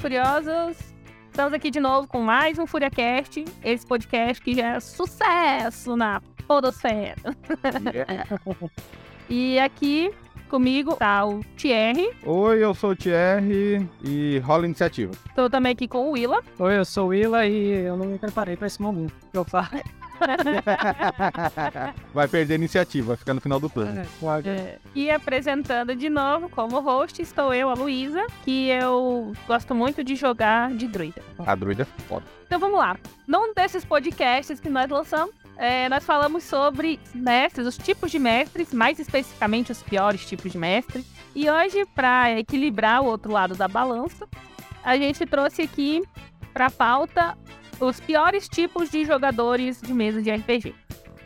Furiosos! Estamos aqui de novo com mais um FuriaCast, esse podcast que já é sucesso na podosfera. e aqui comigo tá o Thierry. Oi, eu sou o Thierry e rola iniciativa. Estou também aqui com o Willa. Oi, eu sou o Willa e eu não me preparei para esse momento. Eu faço. vai perder a iniciativa, vai ficar no final do plano. É. E apresentando de novo como host, estou eu, a Luísa, que eu gosto muito de jogar de druida. A druida é foda. Então vamos lá. Num desses podcasts que nós lançamos, é, nós falamos sobre mestres, os tipos de mestres, mais especificamente os piores tipos de mestres. E hoje, para equilibrar o outro lado da balança, a gente trouxe aqui para pauta os piores tipos de jogadores de mesa de RPG.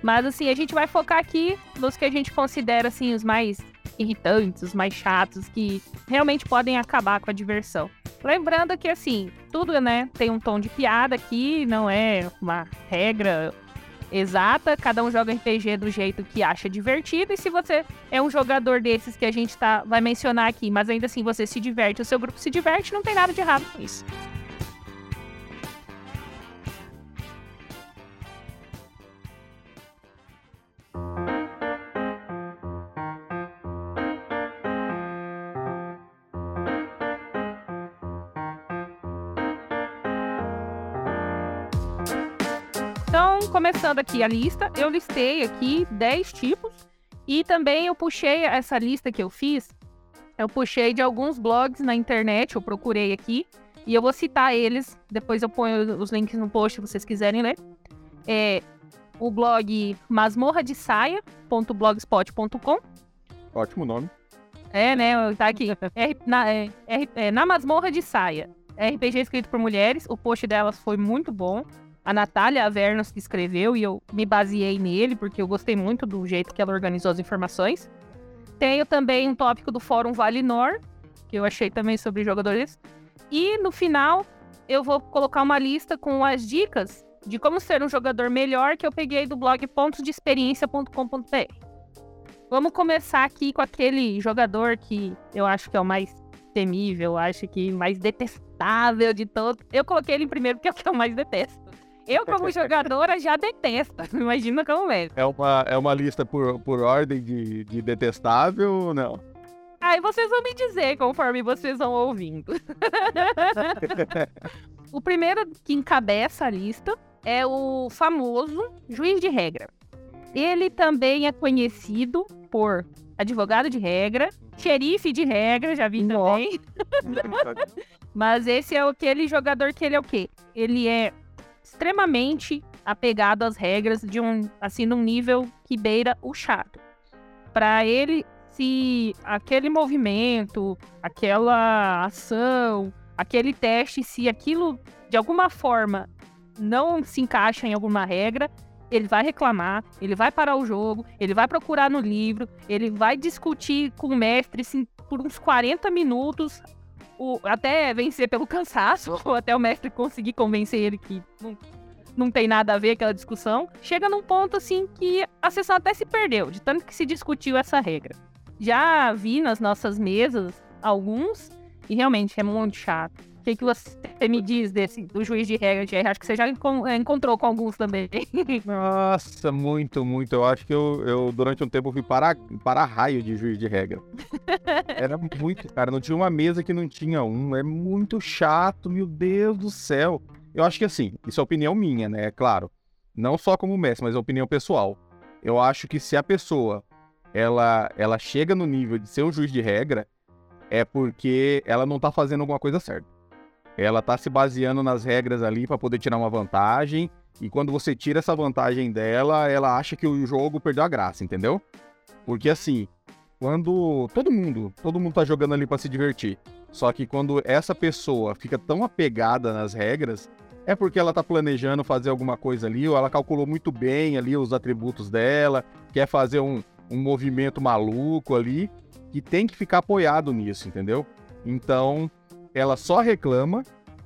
Mas assim, a gente vai focar aqui nos que a gente considera assim os mais irritantes, os mais chatos, que realmente podem acabar com a diversão. Lembrando que assim, tudo, né, tem um tom de piada aqui, não é uma regra exata, cada um joga RPG do jeito que acha divertido, e se você é um jogador desses que a gente tá, vai mencionar aqui, mas ainda assim você se diverte, o seu grupo se diverte, não tem nada de errado com isso. Começando aqui a lista, eu listei aqui 10 tipos e também eu puxei essa lista que eu fiz, eu puxei de alguns blogs na internet, eu procurei aqui e eu vou citar eles, depois eu ponho os links no post se vocês quiserem ler. É o blog masmorra de saia.blogspot.com. Ótimo nome. É, né? Tá aqui. R, na, é, R, é, na masmorra de saia. RPG escrito por mulheres. O post delas foi muito bom a Natália Avernos que escreveu e eu me baseei nele porque eu gostei muito do jeito que ela organizou as informações. Tenho também um tópico do Fórum Valinor, que eu achei também sobre jogadores. E no final, eu vou colocar uma lista com as dicas de como ser um jogador melhor que eu peguei do blog pontosdeexperiência.com.br. Vamos começar aqui com aquele jogador que eu acho que é o mais temível, acho que mais detestável de todos. Eu coloquei ele em primeiro porque é o que eu mais detesto. Eu, como jogadora, já detesto. Imagina como é. É uma, é uma lista por, por ordem de, de detestável ou não? Aí vocês vão me dizer conforme vocês vão ouvindo. o primeiro que encabeça a lista é o famoso juiz de regra. Ele também é conhecido por advogado de regra, xerife de regra, já vi também. Mas esse é aquele jogador que ele é o quê? Ele é extremamente apegado às regras de um assim num nível que beira o chato. Para ele, se aquele movimento, aquela ação, aquele teste, se aquilo de alguma forma não se encaixa em alguma regra, ele vai reclamar, ele vai parar o jogo, ele vai procurar no livro, ele vai discutir com o mestre assim, por uns 40 minutos o, até vencer pelo cansaço, ou até o mestre conseguir convencer ele que não, não tem nada a ver aquela discussão, chega num ponto assim que a sessão até se perdeu, de tanto que se discutiu essa regra. Já vi nas nossas mesas alguns, e realmente é muito chato. O que, que você me diz desse, do juiz de regra, Jerry? Acho que você já é, encontrou com alguns também. Nossa, muito, muito. Eu acho que eu, eu durante um tempo fui para, para raio de juiz de regra. Era muito, cara. Não tinha uma mesa que não tinha um. É muito chato, meu Deus do céu. Eu acho que assim, isso é opinião minha, né? É claro. Não só como mestre, mas é opinião pessoal. Eu acho que se a pessoa ela, ela chega no nível de ser um juiz de regra, é porque ela não tá fazendo alguma coisa certa. Ela tá se baseando nas regras ali para poder tirar uma vantagem. E quando você tira essa vantagem dela, ela acha que o jogo perdeu a graça, entendeu? Porque assim, quando todo mundo, todo mundo tá jogando ali para se divertir. Só que quando essa pessoa fica tão apegada nas regras, é porque ela tá planejando fazer alguma coisa ali, ou ela calculou muito bem ali os atributos dela, quer fazer um, um movimento maluco ali, e tem que ficar apoiado nisso, entendeu? Então, ela só reclama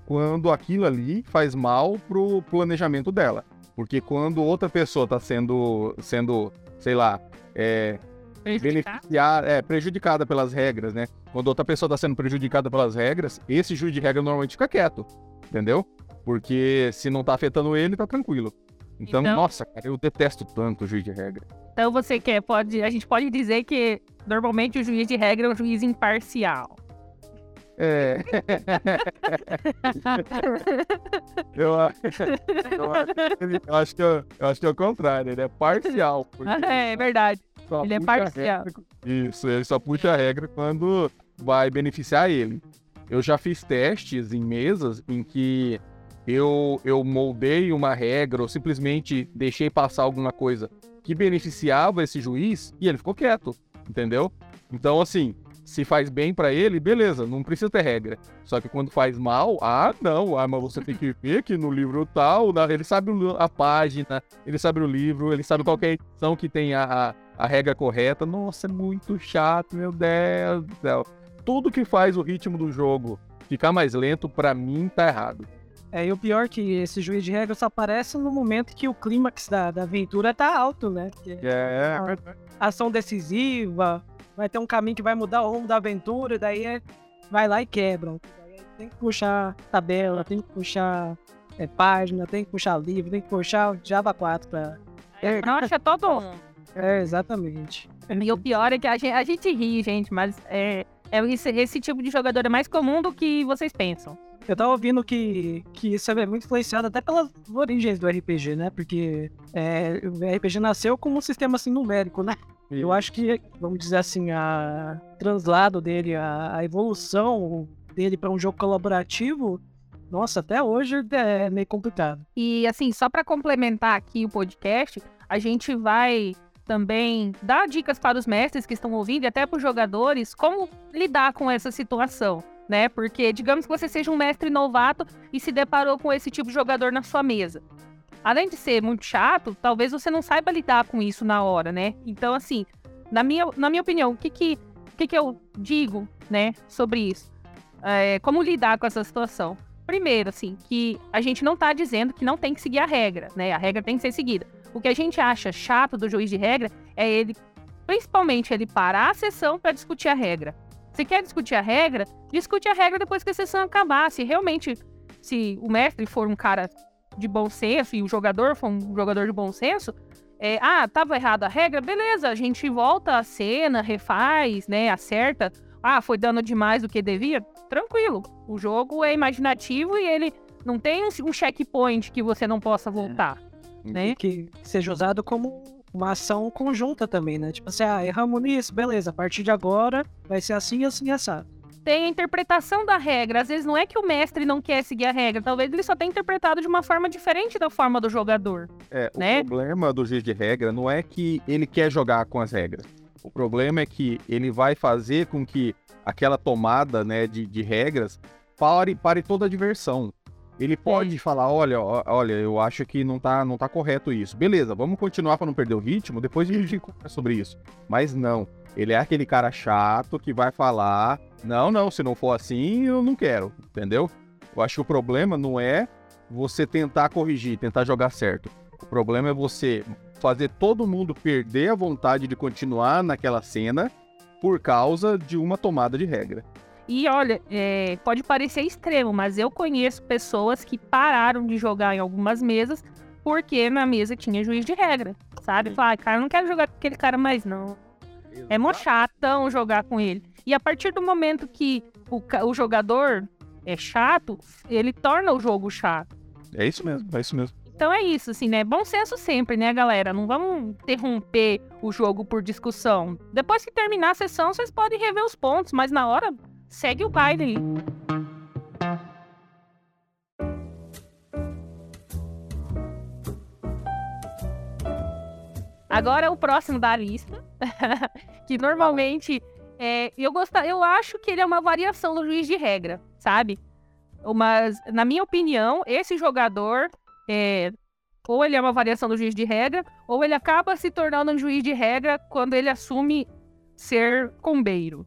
quando aquilo ali faz mal pro planejamento dela. Porque quando outra pessoa tá sendo, sendo sei lá, é, beneficiar, é, prejudicada pelas regras, né? Quando outra pessoa está sendo prejudicada pelas regras, esse juiz de regra normalmente fica quieto, entendeu? Porque se não tá afetando ele, tá tranquilo. Então, Então- nossa, cara, eu detesto tanto o juiz de regra. Então você quer, pode, a gente pode dizer que normalmente o juiz de regra é um juiz imparcial. É. eu, eu acho ele- eu acho que eu, eu acho que é o contrário, ele é parcial. porque é verdade. Ele é parcial. regra- Isso, ele só puxa a regra quando vai beneficiar ele. Eu já fiz testes em mesas em que eu, eu moldei uma regra ou simplesmente deixei passar alguma coisa que beneficiava esse juiz e ele ficou quieto, entendeu? Então, assim, se faz bem pra ele, beleza, não precisa ter regra. Só que quando faz mal, ah, não, ah, mas você tem que ver que no livro tal, ele sabe a página, ele sabe o livro, ele sabe qual que é a edição que tem a, a, a regra correta. Nossa, é muito chato, meu Deus do céu. Tudo que faz o ritmo do jogo ficar mais lento, pra mim, tá errado. É, e o pior é que esse juiz de regra só aparece no momento que o clímax da, da aventura tá alto, né? Que É, ação decisiva, vai ter um caminho que vai mudar o rumo da aventura, daí é, vai lá e quebram. Tem que puxar tabela, tem que puxar é, página, tem que puxar livro, tem que puxar o Java 4 pra... É, brocha todo mundo. É, exatamente. E o pior é que a gente, a gente ri, gente, mas é, é esse, esse tipo de jogador é mais comum do que vocês pensam. Eu tava ouvindo que, que isso é muito influenciado até pelas origens do RPG, né? Porque é, o RPG nasceu como um sistema assim numérico, né? Eu acho que, vamos dizer assim, a translado dele, a, a evolução dele para um jogo colaborativo, nossa, até hoje é meio complicado. E assim, só para complementar aqui o podcast, a gente vai também dar dicas para os mestres que estão ouvindo e até para os jogadores como lidar com essa situação, né? Porque digamos que você seja um mestre novato e se deparou com esse tipo de jogador na sua mesa. Além de ser muito chato, talvez você não saiba lidar com isso na hora, né? Então, assim, na minha, na minha opinião, o que que, o que que eu digo, né, sobre isso? É, como lidar com essa situação? Primeiro, assim, que a gente não tá dizendo que não tem que seguir a regra, né? A regra tem que ser seguida. O que a gente acha chato do juiz de regra é ele, principalmente, ele parar a sessão para discutir a regra. Se quer discutir a regra, discute a regra depois que a sessão acabar. Se realmente, se o mestre for um cara de bom senso e o jogador for um jogador de bom senso, é, ah, tava errada a regra, beleza, a gente volta a cena, refaz, né, acerta. Ah, foi dando demais do que devia? Tranquilo. O jogo é imaginativo e ele não tem um- checkpoint que você não possa voltar. né? Que seja usado como uma ação conjunta também, né? Tipo assim, ah, erramos nisso, beleza, a partir de agora vai ser assim, assim, assado. Tem a interpretação da regra. Às vezes não é que o mestre não quer seguir a regra, talvez ele só tenha interpretado de uma forma diferente da forma do jogador. É, né? O problema do juiz de regra não é que ele quer jogar com as regras. O problema é que ele vai fazer com que aquela tomada né, de, de regras pare, pare toda a diversão. Ele pode falar, olha, olha, eu acho que não tá, não tá correto isso. Beleza, vamos continuar para não perder o ritmo, depois a gente conversa sobre isso. Mas não, ele é aquele cara chato que vai falar, não, não, se não for assim, eu não quero, entendeu? Eu acho que o problema não é você tentar corrigir, tentar jogar certo. O problema é você fazer todo mundo perder a vontade de continuar naquela cena por causa de uma tomada de regra. E olha, é, pode parecer extremo, mas eu conheço pessoas que pararam de jogar em algumas mesas porque na mesa tinha juiz de regra, sabe? Falar, ah, cara, eu não quero jogar com aquele cara mais não. É mó chatão jogar com ele. E a partir do momento que o, o jogador é chato, ele torna o jogo chato. É isso mesmo, é isso mesmo. Então é isso, assim, né? Bom senso sempre, né, galera? Não vamos interromper o jogo por discussão. Depois que terminar a sessão, vocês podem rever os pontos, mas na hora, segue o baile. Agora o próximo da lista, que normalmente é, eu gostar, eu acho que ele é uma variação do juiz de regra, sabe? Mas na minha opinião, esse jogador é, ou ele é uma variação do juiz de regra, ou ele acaba se tornando um juiz de regra quando ele assume ser combeiro.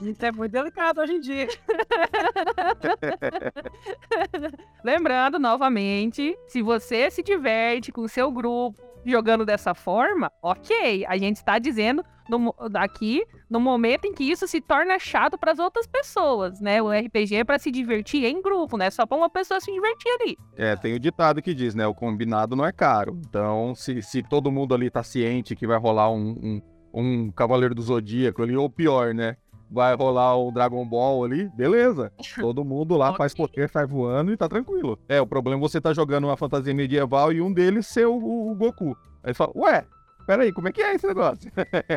Isso é muito delicado hoje em dia. Lembrando, novamente, se você se diverte com o seu grupo, jogando dessa forma, ok. A gente está dizendo no, aqui no momento em que isso se torna chato para as outras pessoas, né? O RPG é para se divertir em grupo, né? Só para uma pessoa se divertir ali. É, tem o ditado que diz, né? O combinado não é caro. Então, se, se todo mundo ali tá ciente que vai rolar um, um, um Cavaleiro do Zodíaco ali, ou pior, né? Vai rolar o Dragon Ball ali, beleza. Todo mundo lá faz poder, sai voando e tá tranquilo. É, o problema é você tá jogando uma fantasia medieval e um deles ser o, o, o Goku. Aí você fala, ué, peraí, como é que é esse negócio?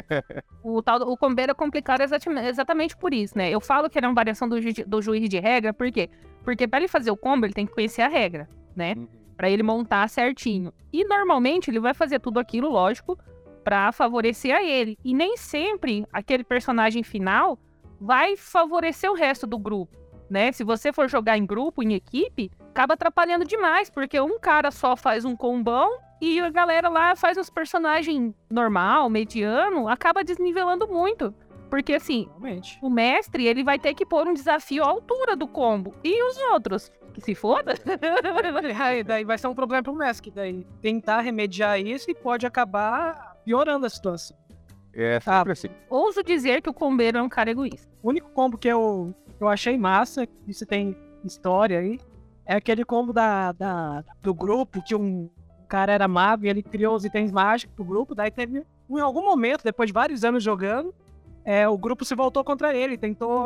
o tal o combeiro é complicado exatamente por isso, né? Eu falo que ele é uma variação do, ju do juiz de regra, por quê? Porque para ele fazer o combo, ele tem que conhecer a regra, né? Uhum. Para ele montar certinho. E normalmente ele vai fazer tudo aquilo, lógico, para favorecer a ele. E nem sempre aquele personagem final vai favorecer o resto do grupo, né? Se você for jogar em grupo, em equipe, acaba atrapalhando demais, porque um cara só faz um combão e a galera lá faz uns personagens normal, mediano, acaba desnivelando muito. Porque assim, Realmente. o mestre, ele vai ter que pôr um desafio à altura do combo. E os outros? Que se foda. daí vai ser um problema pro mestre, daí tentar remediar isso e pode acabar piorando a situação. É ah, sempre ah, assim. Ouso dizer que o combeiro é um cara egoísta. O único combo que eu, eu achei massa, isso tem história aí, é aquele combo da, da, do grupo, que um cara era mago e ele criou os itens mágicos pro grupo, daí teve, em algum momento, depois de vários anos jogando, é, o grupo se voltou contra ele, tentou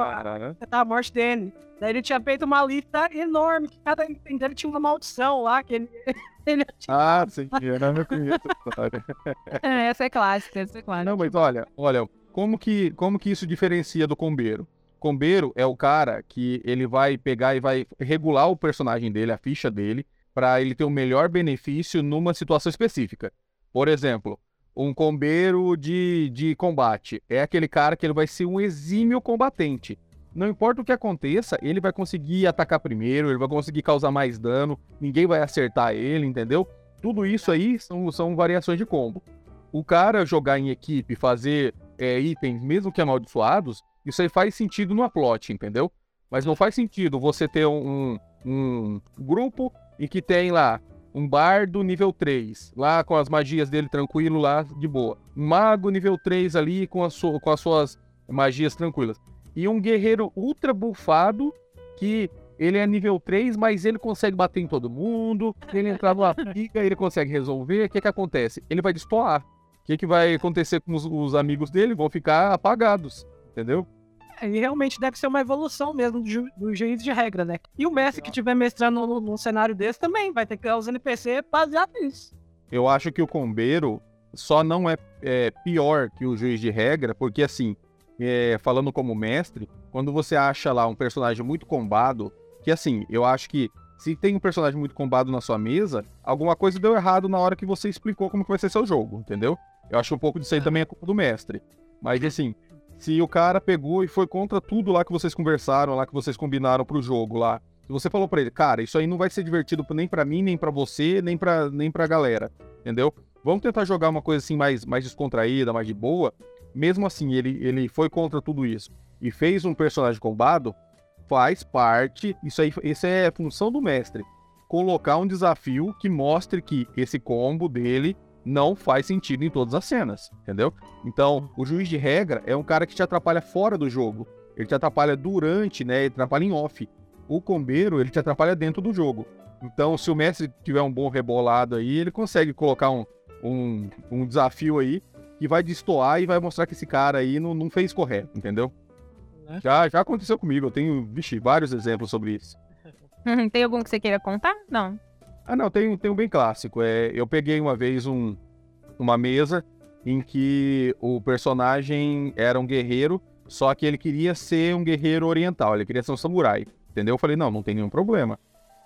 tentar a morte dele. Daí ele tinha feito uma lista enorme, que cada dele tinha uma maldição lá, que ele... ele ah, sim, eu não conheço essa história. é, essa é clássica, essa é clássica. Não, mas olha, olha, como que, como que isso diferencia do combeiro? Combeiro é o cara que ele vai pegar e vai regular o personagem dele, a ficha dele, para ele ter o melhor benefício numa situação específica. Por exemplo, um combeiro de, de combate. É aquele cara que ele vai ser um exímio combatente. Não importa o que aconteça, ele vai conseguir atacar primeiro, ele vai conseguir causar mais dano, ninguém vai acertar ele, entendeu? Tudo isso aí são, são variações de combo. O cara jogar em equipe, fazer é, itens, mesmo que amaldiçoados, isso aí faz sentido no plot, entendeu? Mas não faz sentido você ter um, um grupo e que tem lá um bardo nível 3, lá com as magias dele tranquilo, lá de boa. Um mago nível 3 ali com, a so, com as suas magias tranquilas. E um guerreiro ultra bufado que ele é nível 3, mas ele consegue bater em todo mundo. Ele entrar numa briga, ele consegue resolver. O que, que acontece? Ele vai destoar. O que, que vai acontecer com os, os amigos dele? Vão ficar apagados, entendeu? E realmente deve ser uma evolução mesmo do, do juiz de regra, né? E o mestre que estiver mestrando num, num cenário desse também vai ter que criar os NPC baseado nisso. Eu acho que o combeiro só não é, é pior que o juiz de regra, porque assim, é, falando como mestre, quando você acha lá um personagem muito combado, que assim, eu acho que se tem um personagem muito combado na sua mesa, alguma coisa deu errado na hora que você explicou como que vai ser seu jogo, entendeu? Eu acho um pouco disso aí também é culpa do mestre. Mas assim, se o cara pegou e foi contra tudo lá que vocês conversaram, lá que vocês combinaram pro jogo lá. Se você falou para ele, cara, isso aí não vai ser divertido nem para mim, nem para você, nem pra, nem pra galera, entendeu? Vamos tentar jogar uma coisa assim mais, mais descontraída, mais de boa. Mesmo assim, ele, ele foi contra tudo isso e fez um personagem combado, faz parte, isso aí, isso é função do mestre. Colocar um desafio que mostre que esse combo dele não faz sentido em todas as cenas, entendeu? Então, o juiz de regra é um cara que te atrapalha fora do jogo. Ele te atrapalha durante, né? Ele atrapalha em off. O combeiro, ele te atrapalha dentro do jogo. Então, se o mestre tiver um bom rebolado aí, ele consegue colocar um, um, um desafio aí que vai destoar e vai mostrar que esse cara aí não, não fez correto, entendeu? Né? Já, já aconteceu comigo, eu tenho, vixe, vários exemplos sobre isso. Tem algum que você queira contar? Não. Ah, não, tem, tem um bem clássico. É, eu peguei uma vez um, uma mesa em que o personagem era um guerreiro, só que ele queria ser um guerreiro oriental, ele queria ser um samurai. Entendeu? Eu falei, não, não tem nenhum problema.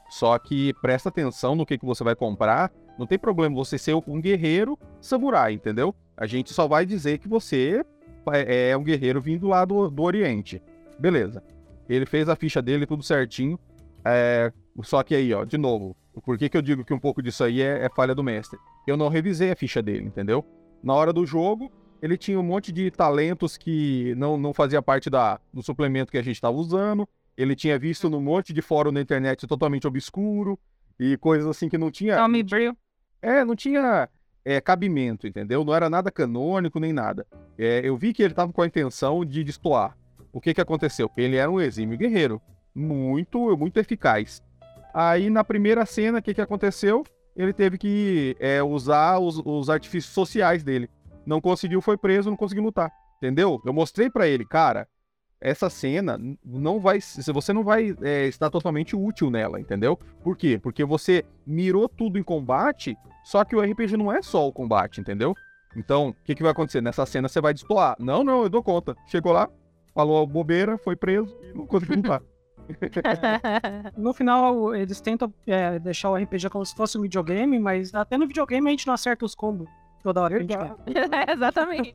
Só que presta atenção no que, que você vai comprar. Não tem problema você ser um guerreiro samurai, entendeu? A gente só vai dizer que você é, é um guerreiro vindo lá do, do Oriente. Beleza. Ele fez a ficha dele tudo certinho. É, só que aí, ó, de novo, por que, que eu digo que um pouco disso aí é, é falha do mestre? Eu não revisei a ficha dele, entendeu? Na hora do jogo, ele tinha um monte de talentos que não, não fazia parte da, do suplemento que a gente estava usando. Ele tinha visto num monte de fórum na internet totalmente obscuro e coisas assim que não tinha. Tommy Brill. É, não tinha é, cabimento, entendeu? Não era nada canônico nem nada. É, eu vi que ele estava com a intenção de destoar. O que que aconteceu? Ele era um exímio guerreiro, muito, muito eficaz. Aí na primeira cena, o que que aconteceu? Ele teve que é, usar os, os artifícios sociais dele. Não conseguiu, foi preso, não conseguiu lutar. Entendeu? Eu mostrei para ele, cara, essa cena não vai. Você não vai é, estar totalmente útil nela, entendeu? Por quê? Porque você mirou tudo em combate, só que o RPG não é só o combate, entendeu? Então, o que, que vai acontecer? Nessa cena você vai destoar. Não, não, eu dou conta. Chegou lá, falou bobeira, foi preso e não conseguiu lutar. no final, eles tentam é, deixar o RPG como se fosse um videogame, mas até no videogame a gente não acerta os combos toda hora que a gente quer. Exatamente.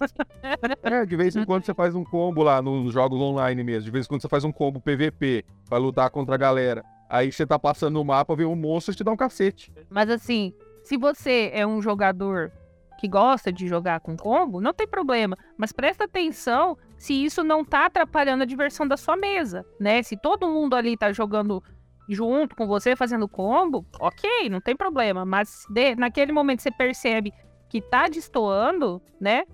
É, de vez em quando você faz um combo lá nos jogos online mesmo. De vez em quando você faz um combo PVP pra lutar contra a galera. Aí você tá passando no mapa, vê um monstro e te dá um cacete. Mas assim, se você é um jogador que gosta de jogar com combo, não tem problema. Mas presta atenção se isso não tá atrapalhando a diversão da sua mesa, né? Se todo mundo ali tá jogando junto com você, fazendo combo, ok, não tem problema. Mas de, naquele momento você percebe que tá destoando, né?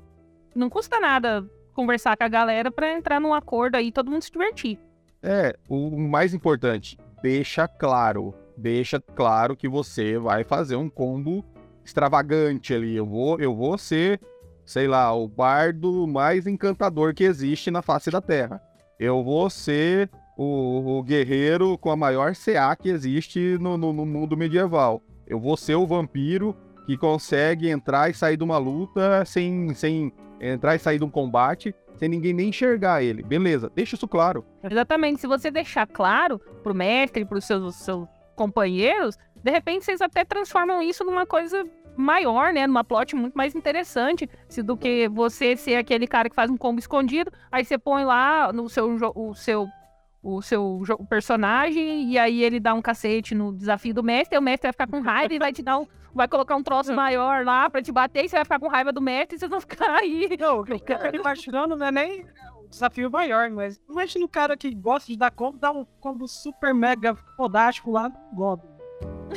Não custa nada conversar com a galera para entrar num acordo aí e todo mundo se divertir. É, o mais importante, deixa claro, deixa claro que você vai fazer um combo extravagante ali. Eu vou, eu vou ser, sei lá, o bardo mais encantador que existe na face da Terra. Eu vou ser o, o guerreiro com a maior CA que existe no, no, no mundo medieval. Eu vou ser o vampiro que consegue entrar e sair de uma luta sem, sem entrar e sair de um combate sem ninguém nem enxergar ele. Beleza, deixa isso claro. Exatamente. Se você deixar claro pro mestre, pros seus, seus companheiros, de repente vocês até transformam isso numa coisa maior, né? Numa plot muito mais interessante se, do que você ser aquele cara que faz um combo escondido. Aí você põe lá no seu, o seu o seu personagem e aí ele dá um cacete no desafio do mestre, e o mestre vai ficar com raiva e vai te dar um, vai colocar um troço maior lá pra te bater e você vai ficar com raiva do mestre e vocês vão ficar aí. Não, o que eu imaginando não é nem o desafio maior, mas imagina o cara que gosta de dar combo, dá um combo super mega fodástico lá no Goblin.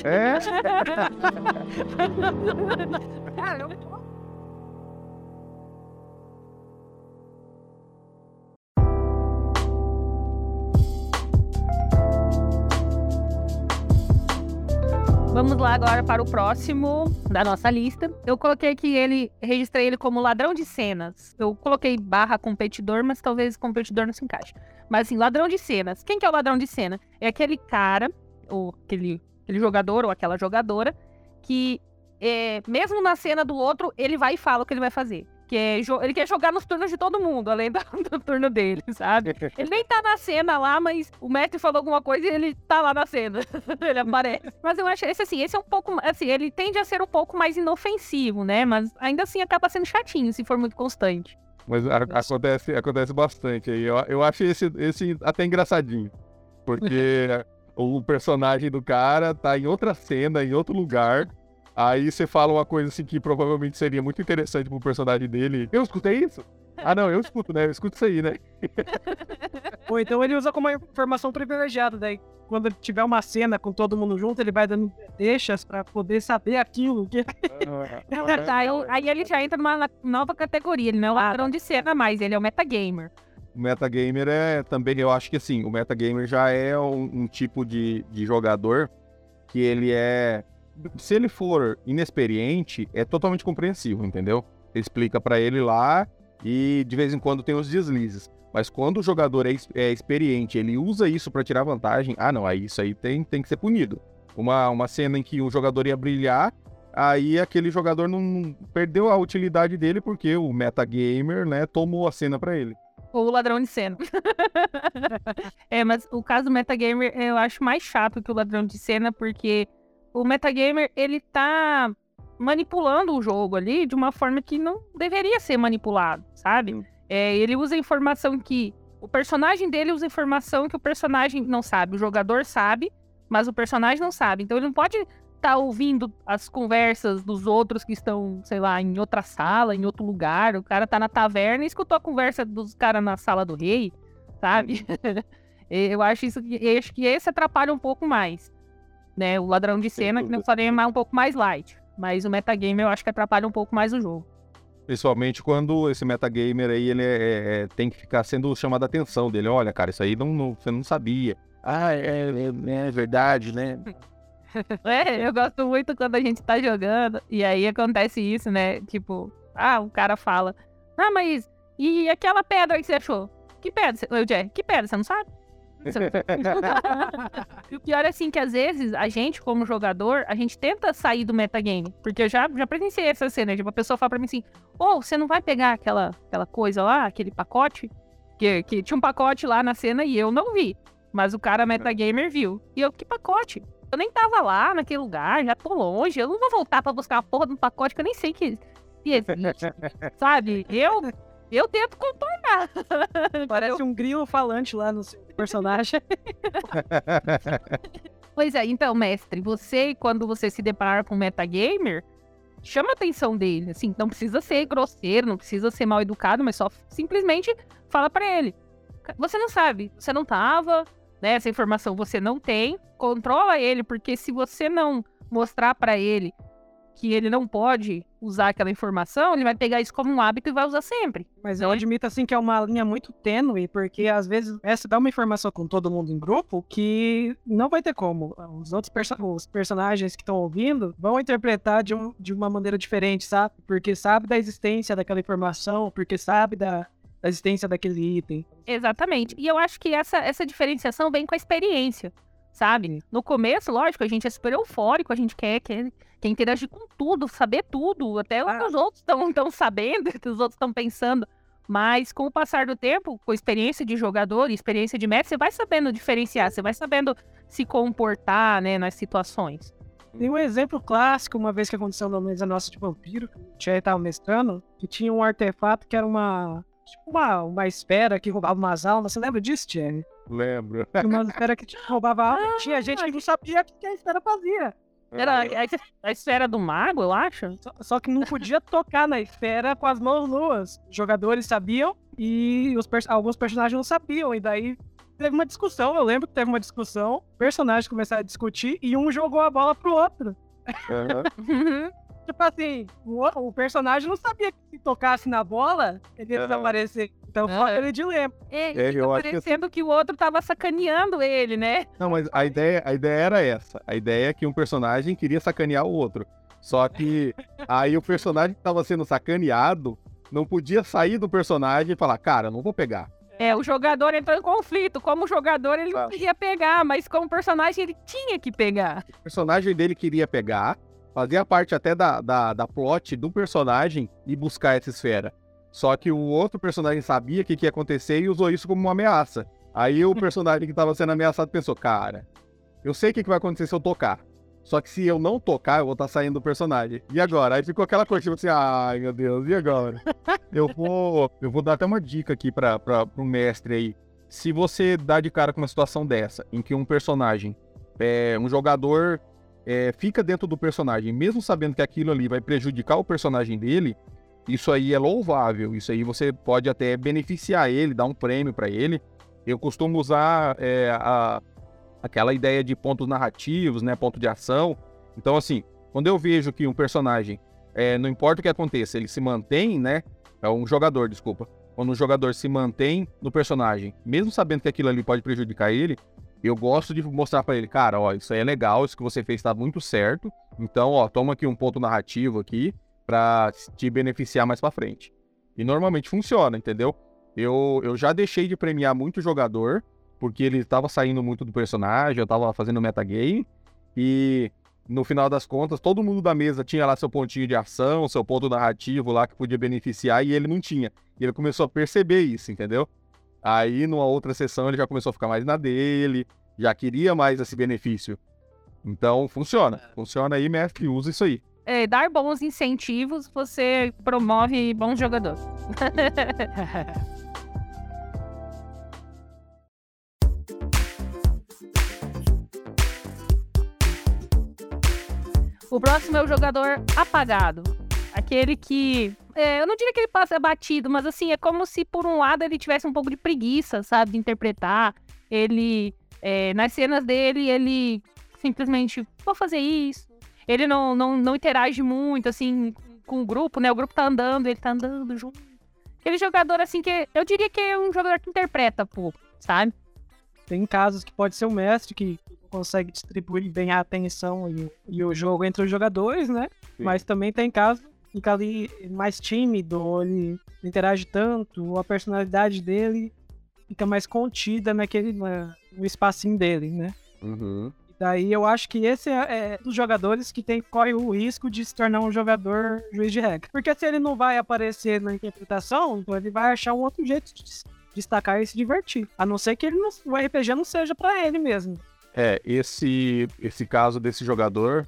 É? Vamos lá agora para o próximo da nossa lista. Eu coloquei aqui ele, registrei ele como ladrão de cenas. Eu coloquei barra competidor, mas talvez competidor não se encaixe. Mas assim, ladrão de cenas. Quem que é o ladrão de cena? É aquele cara, ou aquele, aquele jogador, ou aquela jogadora, que é, mesmo na cena do outro, ele vai e fala o que ele vai fazer. Que é, ele quer jogar nos turnos de todo mundo, além do, do, turno dele, sabe? Ele nem tá na cena lá, mas o mestre falou alguma coisa e ele tá lá na cena. ele aparece. Mas eu acho esse assim, esse é um pouco. Assim, ele tende a ser um pouco mais inofensivo, né? Mas ainda assim acaba sendo chatinho se for muito constante. Mas a, acontece, acontece bastante aí. Eu, eu acho esse, esse até engraçadinho. Porque o personagem do cara tá em outra cena, em outro lugar. Aí você fala uma coisa assim que provavelmente seria muito interessante pro personagem dele. Eu escutei isso? Ah, não, eu escuto, né? Eu escuto isso aí, né? Ou então ele usa como informação privilegiada, daí quando tiver uma cena com todo mundo junto, ele vai dando deixas para poder saber aquilo. Que... Ah, tá, eu, aí ele já entra numa nova categoria, ele não é o ladrão ah, de cena mais, ele é o metagamer. O metagamer é também, eu acho que assim, o metagamer já é um, um tipo de, de jogador que ele é se ele for inexperiente, é totalmente compreensível, entendeu? Explica para ele lá e de vez em quando tem os deslizes. Mas quando o jogador é, é experiente, ele usa isso para tirar vantagem, ah não, aí isso aí tem, tem que ser punido. Uma, uma cena em que o jogador ia brilhar, aí aquele jogador não perdeu a utilidade dele porque o metagamer, né, tomou a cena para ele. Ou o ladrão de cena. é, mas o caso do metagamer eu acho mais chato que o ladrão de cena porque o metagamer, ele tá manipulando o jogo ali de uma forma que não deveria ser manipulado, sabe? É, ele usa informação que. O personagem dele usa informação que o personagem não sabe. O jogador sabe, mas o personagem não sabe. Então ele não pode tá ouvindo as conversas dos outros que estão, sei lá, em outra sala, em outro lugar. O cara tá na taverna e escutou a conversa dos caras na sala do rei, sabe? eu acho isso eu acho que esse atrapalha um pouco mais né? O ladrão de cena, que eu falei, é um pouco mais light. Mas o metagame eu acho que atrapalha um pouco mais o jogo. Principalmente quando esse metagamer aí, ele é, é, é tem que ficar sendo chamada a atenção dele. Olha, cara, isso aí não, não, você não sabia. Ah, é, é, é verdade, né? É, eu gosto muito quando a gente tá jogando e aí acontece isso, né? Tipo, ah, o cara fala, ah, mas e aquela pedra que você achou? Que pedra? Eu, Jack, que pedra? Você não sabe? e o pior é assim, que às vezes a gente, como jogador, a gente tenta sair do metagame. Porque eu já, já presenciei essa cena. Tipo, a pessoa fala pra mim assim, ô, oh, você não vai pegar aquela, aquela coisa lá, aquele pacote? Que, que tinha um pacote lá na cena e eu não vi. Mas o cara metagamer viu. E eu, que pacote? Eu nem tava lá naquele lugar, já tô longe. Eu não vou voltar pra buscar a porra do pacote que eu nem sei que, que existe. Sabe? Eu eu tento contornar. Parece um grilo falante lá no personagem. pois é, então, mestre, você, quando você se deparar com um metagamer, chama a atenção dele. Assim, não precisa ser grosseiro, não precisa ser mal educado, mas só simplesmente fala para ele. Você não sabe, você não tava, né? Essa informação você não tem. Controla ele, porque se você não mostrar para ele que ele não pode usar aquela informação, ele vai pegar isso como um hábito e vai usar sempre. Mas eu né? admito assim que é uma linha muito tênue, porque às vezes essa dá uma informação com todo mundo em grupo que não vai ter como. Os outros perso os personagens que estão ouvindo vão interpretar de, um, de uma maneira diferente, sabe? Porque sabe da existência daquela informação, porque sabe da, da existência daquele item. Exatamente. E eu acho que essa, essa diferenciação vem com a experiência sabe? No começo, lógico, a gente é super eufórico, a gente quer, quer, quer interagir com tudo, saber tudo, até ah. os outros estão sabendo, os outros estão pensando. Mas com o passar do tempo, com experiência de jogador e experiência de mestre, você vai sabendo diferenciar, você vai sabendo se comportar, né, nas situações. Tem um exemplo clássico, uma vez que aconteceu na mesa nossa de vampiro, que o Thierry estava mestrando, que tinha um artefato que era uma, tipo uma, uma esfera que roubava umas almas. Você lembra disso, Thierry? Lembro. Uma esfera que roubava alma. Ah, tinha gente que não sabia o que a esfera fazia. Era a, esfera do mago, eu acho. Só, só, que não podia tocar na esfera com as mãos nuas. Os jogadores sabiam e os alguns personagens não sabiam. E daí teve uma discussão. Eu lembro que teve uma discussão. Personagens começaram a discutir e um jogou a bola pro outro. Uhum. tipo assim, o, o, personagem não sabia que se tocasse na bola, ele ia uhum. desaparecer. Então foi aquele dilema. É, é, eu parecendo que... que... o outro tava sacaneando ele, né? Não, mas a ideia, a ideia era essa. A ideia é que um personagem queria sacanear o outro. Só que aí o personagem que tava sendo sacaneado não podia sair do personagem e falar, cara, não vou pegar. É, o jogador entrou em conflito. Como jogador, ele não queria pegar, mas como personagem, ele tinha que pegar. O personagem dele queria pegar, fazia parte até da, da, da plot do personagem e buscar essa esfera. Só que o outro personagem sabia o que, que ia acontecer e usou isso como uma ameaça. Aí o personagem que estava sendo ameaçado pensou, cara, eu sei o que, que vai acontecer se eu tocar. Só que se eu não tocar, eu vou estar tá saindo do personagem. E agora? Aí ficou aquela coisa, tipo assim, ai meu Deus, e agora? eu vou. Eu vou dar até uma dica aqui para o mestre aí. Se você dá de cara com uma situação dessa, em que um personagem, é, um jogador é, fica dentro do personagem, mesmo sabendo que aquilo ali vai prejudicar o personagem dele, isso aí é louvável. Isso aí você pode até beneficiar ele, dar um prêmio para ele. Eu costumo usar é, a, aquela ideia de pontos narrativos, né, ponto de ação. Então, assim, quando eu vejo que um personagem, é, não importa o que aconteça, ele se mantém, né? É um jogador, desculpa. Quando um jogador se mantém no personagem, mesmo sabendo que aquilo ali pode prejudicar ele, eu gosto de mostrar para ele, cara, ó, isso aí é legal, isso que você fez está muito certo. Então, ó, toma aqui um ponto narrativo aqui para te beneficiar mais para frente. E normalmente funciona, entendeu? Eu, eu já deixei de premiar muito jogador, porque ele estava saindo muito do personagem, eu estava fazendo metagame, e no final das contas, todo mundo da mesa tinha lá seu pontinho de ação, seu ponto narrativo lá que podia beneficiar, e ele não tinha. E ele começou a perceber isso, entendeu? Aí, numa outra sessão, ele já começou a ficar mais na dele, já queria mais esse benefício. Então, funciona. Funciona aí, mestre, usa isso aí é, dar bons incentivos, você promove bons jogadores. o próximo é o jogador apagado. Aquele que. É, eu não diria que ele passa batido, mas assim, é como se por um lado ele tivesse um pouco de preguiça, sabe, de interpretar. Ele. É, nas cenas dele, ele simplesmente, vou fazer isso, ele não, não, não interage muito, assim, com o grupo, né? O grupo tá andando, ele tá andando junto. Aquele jogador, assim, que eu diria que é um jogador que interpreta pouco, sabe? Tem casos que pode ser o mestre que consegue distribuir bem a atenção e, e o jogo entre os jogadores, né? Sim. Mas também tem casos fica ali mais tímido, ele não interage tanto, a personalidade dele fica mais contida naquele no espacinho dele, né? Uhum. Daí eu acho que esse é, é dos jogadores que tem, corre o risco de se tornar um jogador juiz de regra. Porque se ele não vai aparecer na interpretação, então ele vai achar um outro jeito de destacar e se divertir. A não ser que ele não, o RPG não seja para ele mesmo. É, esse, esse caso desse jogador,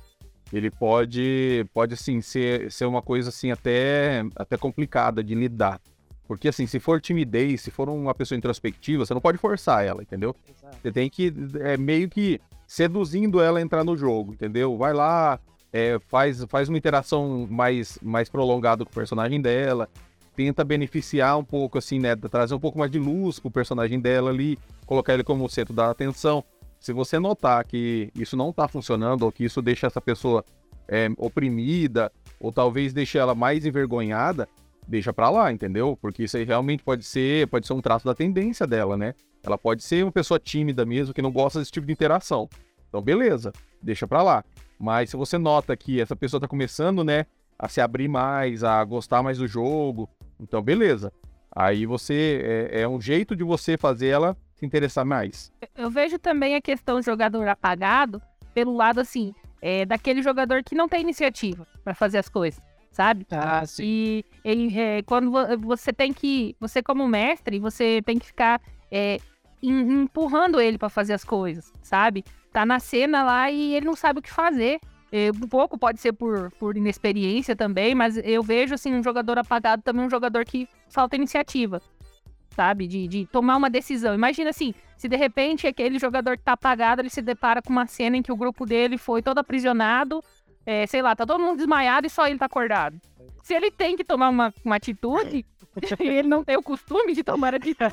ele pode, pode assim, ser, ser uma coisa assim até, até complicada de lidar. Porque assim, se for timidez, se for uma pessoa introspectiva, você não pode forçar ela, entendeu? Exato. Você tem que, é, meio que seduzindo ela a entrar no jogo, entendeu? Vai lá, é, faz, faz uma interação mais, mais prolongada com o personagem dela, tenta beneficiar um pouco, assim, né? Trazer um pouco mais de luz pro personagem dela ali, colocar ele como centro da atenção. Se você notar que isso não tá funcionando, ou que isso deixa essa pessoa é, oprimida, ou talvez deixe ela mais envergonhada, deixa pra lá, entendeu? Porque isso aí realmente pode ser, pode ser um traço da tendência dela, né? Ela pode ser uma pessoa tímida mesmo, que não gosta desse tipo de interação. Então, beleza, deixa pra lá. Mas se você nota que essa pessoa tá começando, né, a se abrir mais, a gostar mais do jogo, então beleza. Aí você é, é um jeito de você fazer ela se interessar mais. Eu vejo também a questão jogador apagado pelo lado assim, é, daquele jogador que não tem iniciativa para fazer as coisas sabe? Ah, sim. E ele, é, quando você tem que, você como mestre, você tem que ficar é, empurrando ele para fazer as coisas, sabe? Tá na cena lá e ele não sabe o que fazer. É, um pouco pode ser por, por inexperiência também, mas eu vejo assim um jogador apagado também um jogador que falta iniciativa, sabe? De, de tomar uma decisão. Imagina assim, se de repente aquele jogador que tá apagado, ele se depara com uma cena em que o grupo dele foi todo aprisionado, é, sei lá, tá todo mundo desmaiado e só ele tá acordado. Se ele tem que tomar uma, uma atitude, e ele não tem o costume de tomar atitude,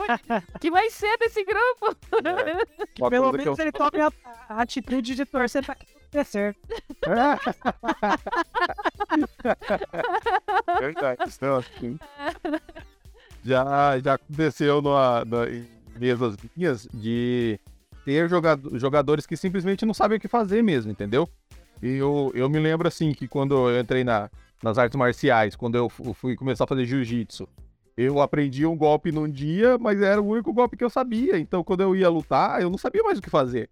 que vai ser desse grupo. É. Pelo menos eu... ele tome a, a, atitude de torcer pra que tudo dê certo. Verdade, então, assim, já, já aconteceu numa, numa, em mesas minhas de ter jogador, jogadores que simplesmente não sabem o que fazer mesmo, entendeu? E eu, eu me lembro assim que quando eu entrei na, nas artes marciais, quando eu fui começar a fazer jiu-jitsu, eu aprendi um golpe num dia, mas era o único golpe que eu sabia. Então, quando eu ia lutar, eu não sabia mais o que fazer.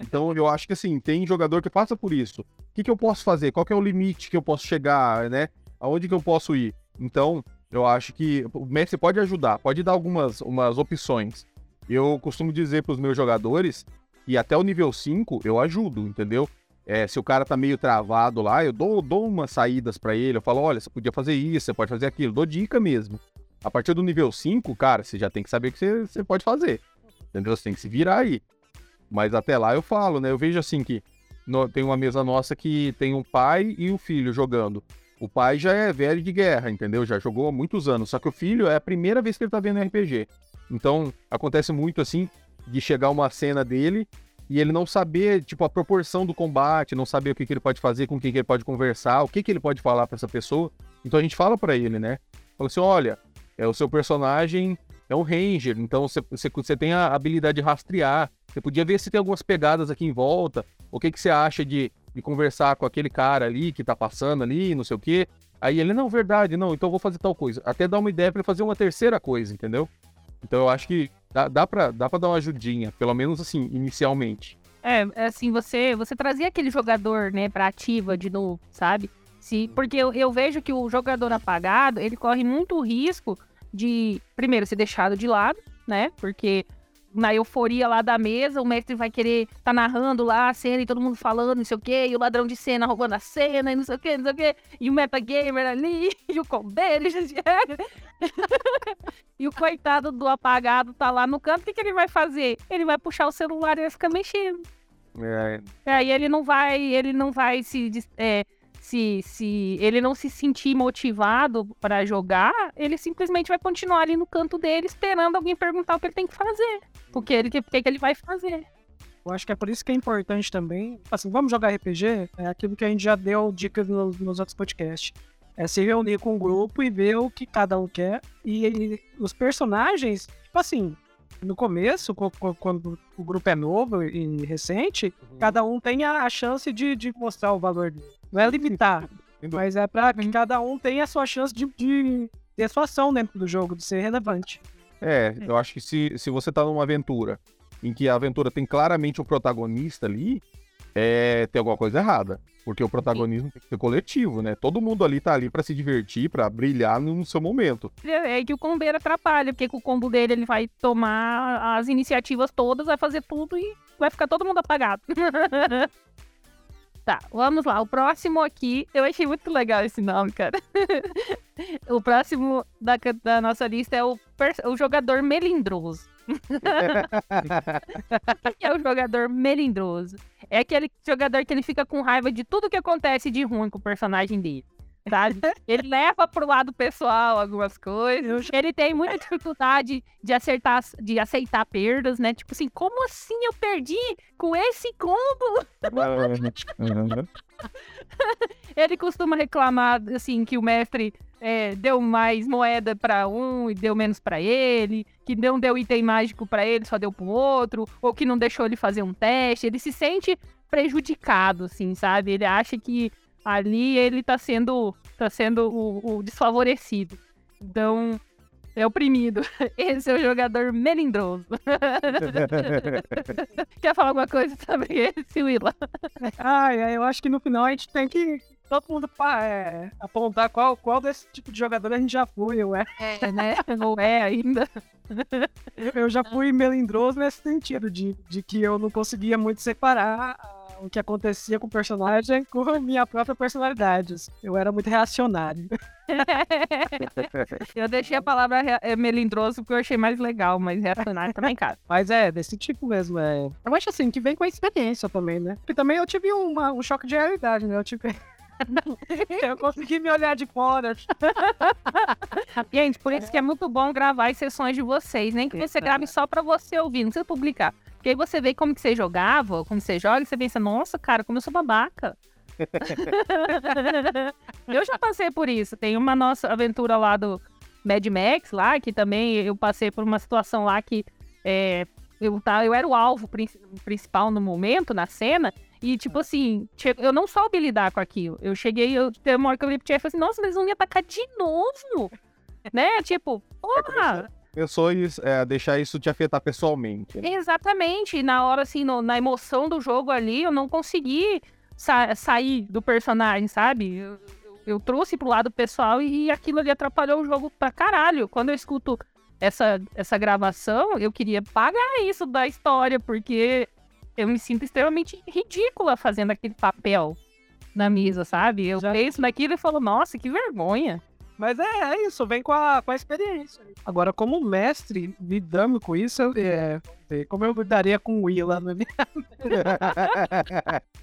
Então, eu acho que assim, tem jogador que passa por isso. O que, que eu posso fazer? Qual é o limite que eu posso chegar, né? Aonde que eu posso ir? Então, eu acho que o mestre pode ajudar, pode dar algumas umas opções. Eu costumo dizer para os meus jogadores que até o nível 5 eu ajudo, entendeu? É, se o cara tá meio travado lá, eu dou, dou umas saídas para ele. Eu falo, olha, você podia fazer isso, você pode fazer aquilo. Dou dica mesmo. A partir do nível 5, cara, você já tem que saber o que você, você pode fazer. Entendeu? Você tem que se virar aí. Mas até lá eu falo, né? Eu vejo assim que no, tem uma mesa nossa que tem um pai e um filho jogando. O pai já é velho de guerra, entendeu? Já jogou há muitos anos. Só que o filho é a primeira vez que ele tá vendo RPG. Então, acontece muito assim de chegar uma cena dele e ele não saber, tipo, a proporção do combate, não saber o que, que ele pode fazer, com quem que ele pode conversar, o que, que ele pode falar para essa pessoa. Então a gente fala para ele, né? Fala assim: olha, é, o seu personagem é um ranger, então você, tem a habilidade de rastrear. Você podia ver se tem algumas pegadas aqui em volta, o que, que você acha de, de conversar com aquele cara ali que tá passando ali, não sei o quê. Aí ele, não, verdade, não, então eu vou fazer tal coisa. Até dar uma ideia para ele fazer uma terceira coisa, entendeu? Então eu acho que dá, dá, pra, dá pra dar uma ajudinha, pelo menos assim, inicialmente. É, assim, você, você trazia aquele jogador, né, pra ativa de novo, sabe? Se, porque eu, eu vejo que o jogador apagado, ele corre muito risco de, primeiro, ser deixado de lado, né? Porque na euforia lá da mesa, o mestre vai querer tá narrando lá a cena e todo mundo falando, não sei o quê, e o ladrão de cena roubando a cena e não sei o quê, não sei o quê, e o metagamer ali, e o combeiro, e o coitado do apagado tá lá no canto, o que, que ele vai fazer? Ele vai puxar o celular e vai ficar mexendo. É. Aí ele não vai, ele não vai se é, se, se ele não se sentir motivado para jogar, ele simplesmente vai continuar ali no canto dele esperando alguém perguntar o que ele tem que fazer. O que ele, que, que ele vai fazer. Eu acho que é por isso que é importante também. Assim, vamos jogar RPG? É aquilo que a gente já deu dicas nos, nos outros podcasts. É se reunir com o grupo e ver o que cada um quer. E, e os personagens, tipo assim, no começo, quando o grupo é novo e recente, uhum. cada um tem a, chance de, de, mostrar o valor dele. Não é limitar, mas é para que cada um tenha a sua chance de, de ter a sua ação dentro do jogo, de ser relevante. É, eu acho que se, se você tá numa aventura em que a aventura tem claramente um protagonista ali, é, tem alguma coisa errada. Porque o protagonismo Sim. tem que ser coletivo, né? Todo mundo ali tá ali para se divertir, para brilhar no seu momento. É, é que o combeiro atrapalha, porque com o combo dele ele vai tomar as iniciativas todas, vai fazer tudo e vai ficar todo mundo apagado. tá, vamos lá. O próximo aqui, eu achei muito legal esse nome, cara. o próximo da, da nossa lista é o, o jogador melindroso. é o jogador melindroso. É aquele jogador que ele fica com raiva de tudo que acontece de ruim com o personagem dele. Sabe? Ele leva pro lado pessoal algumas coisas. Ele tem muita dificuldade de acertar, de aceitar perdas, né? Tipo assim, como assim eu perdi com esse combo? ele costuma reclamar, assim, que o mestre é, deu mais moeda para um e deu menos para ele, que não deu item mágico para ele, só deu pro outro, ou que não deixou ele fazer um teste. Ele se sente prejudicado, assim, sabe? Ele acha que ali ele tá sendo, tá sendo o, o desfavorecido. Então, é oprimido. Esse é o jogador melindroso. Quer falar alguma coisa sobre esse, Willa? Ai, eu acho que no final a gente tem que todo mundo pra, é, apontar qual, qual desse tipo de jogador a gente já foi, ué. É, né? Não é ainda. Eu já fui melindroso nesse sentido, de, de que eu não conseguia muito separar o que acontecia com o personagem com a minha própria personalidade. Eu era muito reacionário. eu deixei a palavra é, melindroso porque eu achei mais legal, mas reacionário também, cara. Mas é, desse tipo mesmo. É... Eu acho assim, que vem com a experiência também, né? Porque também eu tive uma, um choque de realidade, né? Eu tive. eu consegui me olhar de fora. Gente, por isso que é muito bom gravar as sessões de vocês, nem que você grave só pra você ouvir, não precisa publicar. Porque aí você vê como que você jogava, como você joga, e você pensa, nossa, cara, como eu sou babaca. eu já passei por isso. Tem uma nossa aventura lá do Mad Max, lá, que também eu passei por uma situação lá que é, eu, tá, eu era o alvo principal no momento, na cena, e, tipo assim, eu não soube lidar com aquilo. Eu cheguei, eu teve uma hora que eu olhei pro e falei assim, nossa, mas eles vão me atacar de novo. né? Tipo, porra! Pensou em é, deixar isso te afetar pessoalmente. Né? Exatamente. Na hora, assim, no, na emoção do jogo ali, eu não consegui sa sair do personagem, sabe? Eu, eu, eu, trouxe pro lado pessoal e, e aquilo ali atrapalhou o jogo pra caralho. Quando eu escuto essa, essa gravação, eu queria pagar isso da história, porque eu me sinto extremamente ridícula fazendo aquele papel na mesa, sabe? Eu Já... penso naquilo e falo, nossa, que vergonha. Mas é, é, isso, vem com a, com a experiência. Agora, como mestre, lidando com isso, é, como eu lidaria com o Willa, não é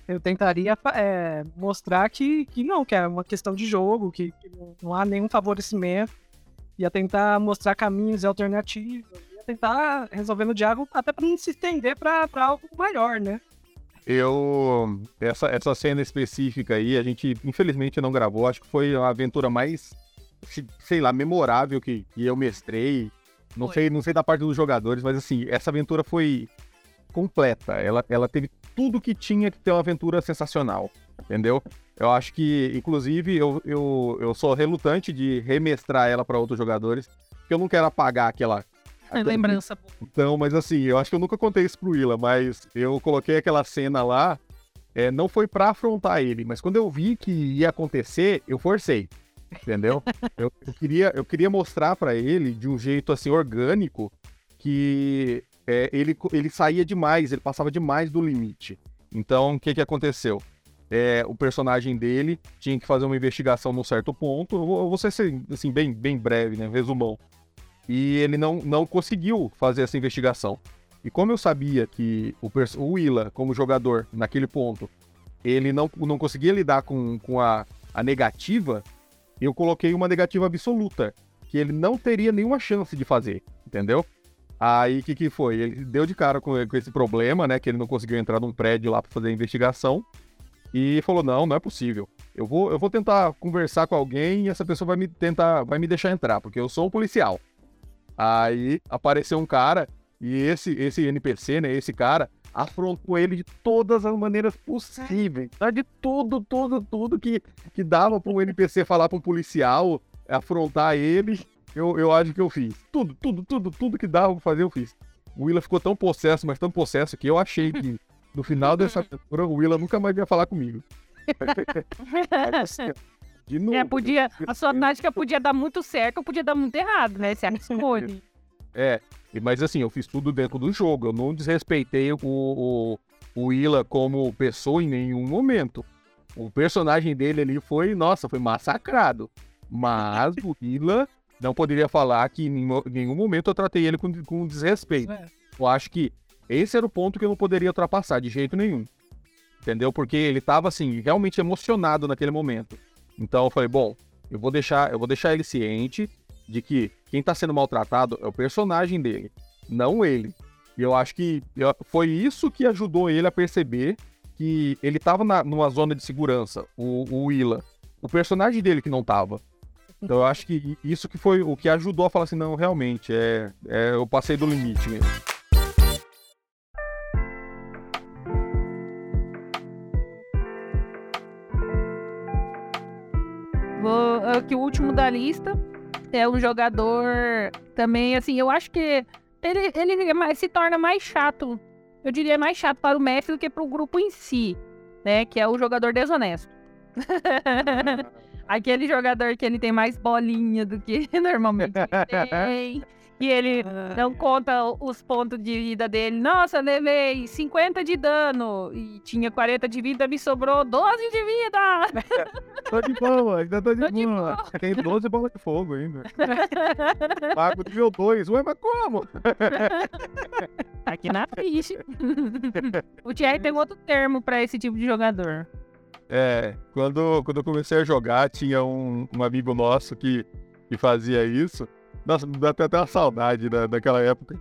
Eu tentaria é, mostrar que, que não, que é uma questão de jogo, que, que não há nenhum favorecimento. Ia tentar mostrar caminhos alternativos, ia tentar resolver no diálogo até para não se estender para algo maior, né? Eu. Essa, essa cena específica aí, a gente infelizmente não gravou. Acho que foi a aventura mais sei lá, memorável que, que eu mestrei. Não sei, não sei da parte dos jogadores, mas assim, essa aventura foi completa. Ela, ela teve tudo que tinha que ter uma aventura sensacional, entendeu? Eu acho que, inclusive, eu, eu, eu sou relutante de remestrar ela para outros jogadores, porque eu não quero apagar aquela. É lembrança. Então, mas assim, eu acho que eu nunca contei isso pro Willa, mas eu coloquei aquela cena lá, é, não foi para afrontar ele, mas quando eu vi que ia acontecer, eu forcei entendeu? eu, eu, queria, eu queria mostrar para ele de um jeito assim orgânico que é, ele, ele saía demais, ele passava demais do limite. Então, o que, que aconteceu? É, o personagem dele tinha que fazer uma investigação num certo ponto. Eu vou, ser assim, bem, bem breve, né? Resumão. E ele não, não conseguiu fazer essa investigação. E como eu sabia que o, o Willa, como jogador, naquele ponto, ele não, não conseguia lidar com, com a, a negativa, eu coloquei uma negativa absoluta, que ele não teria nenhuma chance de fazer, entendeu? Aí o que, que foi? Ele deu de cara com, com, esse problema, né? Que ele não conseguiu entrar num prédio lá para fazer a investigação. E falou: não, não é possível. Eu vou, eu vou tentar conversar com alguém e essa pessoa vai me tentar, vai me deixar entrar, porque eu sou um policial. Aí apareceu um cara, e esse, esse NPC, né? Esse cara, afrontou ele de todas as maneiras possíveis. Tá? De tudo, tudo, tudo que, que dava para um NPC falar para um policial, afrontar ele eu, eu acho que eu fiz. Tudo, tudo, tudo, tudo que dava pra fazer, eu fiz. O Willa ficou tão possesso, mas tão possesso, que eu achei que no final dessa aventura o Willa nunca mais ia falar comigo. De novo. É, podia, a sua tática podia dar muito certo ou podia dar muito errado, né? Você escolhe. É, mas assim, eu fiz tudo dentro do jogo. Eu não desrespeitei o, o, o Willa como pessoa em nenhum momento. O personagem dele ali foi, nossa, foi massacrado. Mas o Willa não poderia falar que em nenhum momento eu tratei ele com, com desrespeito. É. Eu acho que esse era o ponto que eu não poderia ultrapassar de jeito nenhum. Entendeu? Porque ele estava assim, realmente emocionado naquele momento. Então eu falei, bom, eu vou deixar, eu vou deixar ele ciente de que quem está sendo maltratado é o personagem dele, não ele. E eu acho que foi isso que ajudou ele a perceber que ele estava numa zona de segurança, o, o Willa. O personagem dele que não estava. Então eu acho que isso que foi o que ajudou a falar assim, não, realmente, é, é eu passei do limite mesmo. Vou, aqui o último da lista é um jogador também, assim, eu acho que ele, ele é se torna mais chato, eu diria mais chato para o mestre do que para o grupo em si, né? Que é o jogador desonesto. Aquele jogador que ele tem mais bolinha do que normalmente tem. E ele não conta os pontos de vida dele. Nossa, levei 50 de dano e tinha 40 de vida, me sobrou 12 de vida. tô de boa, ainda tô de, tô boa. Tem 12 bolas de fogo ainda. Pago nível 2. Ué, mas como? Aqui na ficha. o Thierry tem outro termo pra esse tipo de jogador. É, quando, quando eu comecei a jogar, tinha um, um amigo nosso que, que fazia isso. Nossa, dá até, até uma saudade da, daquela época.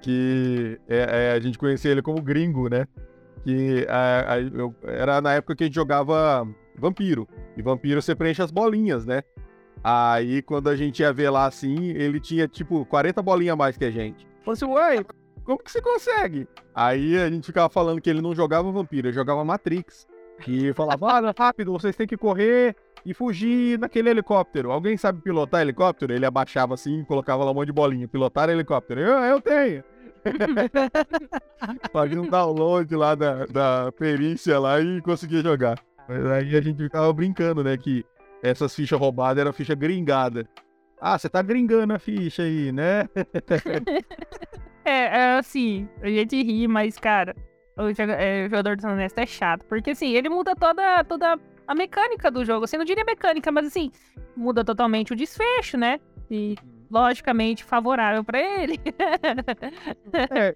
Que é, é, a gente conhecia ele como gringo, né? Que a, a, eu, era na época que a gente jogava vampiro. E vampiro você preenche as bolinhas, né? Aí quando a gente ia ver lá assim, ele tinha tipo 40 bolinhas a mais que a gente. Falei assim, ué, como que você consegue? Aí a gente ficava falando que ele não jogava vampiro, ele jogava Matrix. Que falava, ah, rápido, vocês têm que correr e fugir naquele helicóptero. Alguém sabe pilotar helicóptero? Ele abaixava assim, colocava lá um monte de bolinha. Pilotar helicóptero. Eu, eu tenho. Fazia um download lá da, da perícia lá e conseguia jogar. Mas aí a gente ficava brincando, né? Que essas fichas roubadas eram ficha gringada. Ah, você tá gringando a ficha aí, né? é, é assim, a gente ri, mas, cara, o é, jogador desonesto é chato. Porque, assim, ele muda toda, toda a mecânica do jogo. Assim, não diria mecânica, mas, assim, muda totalmente o desfecho, né? E, logicamente, favorável para ele. é,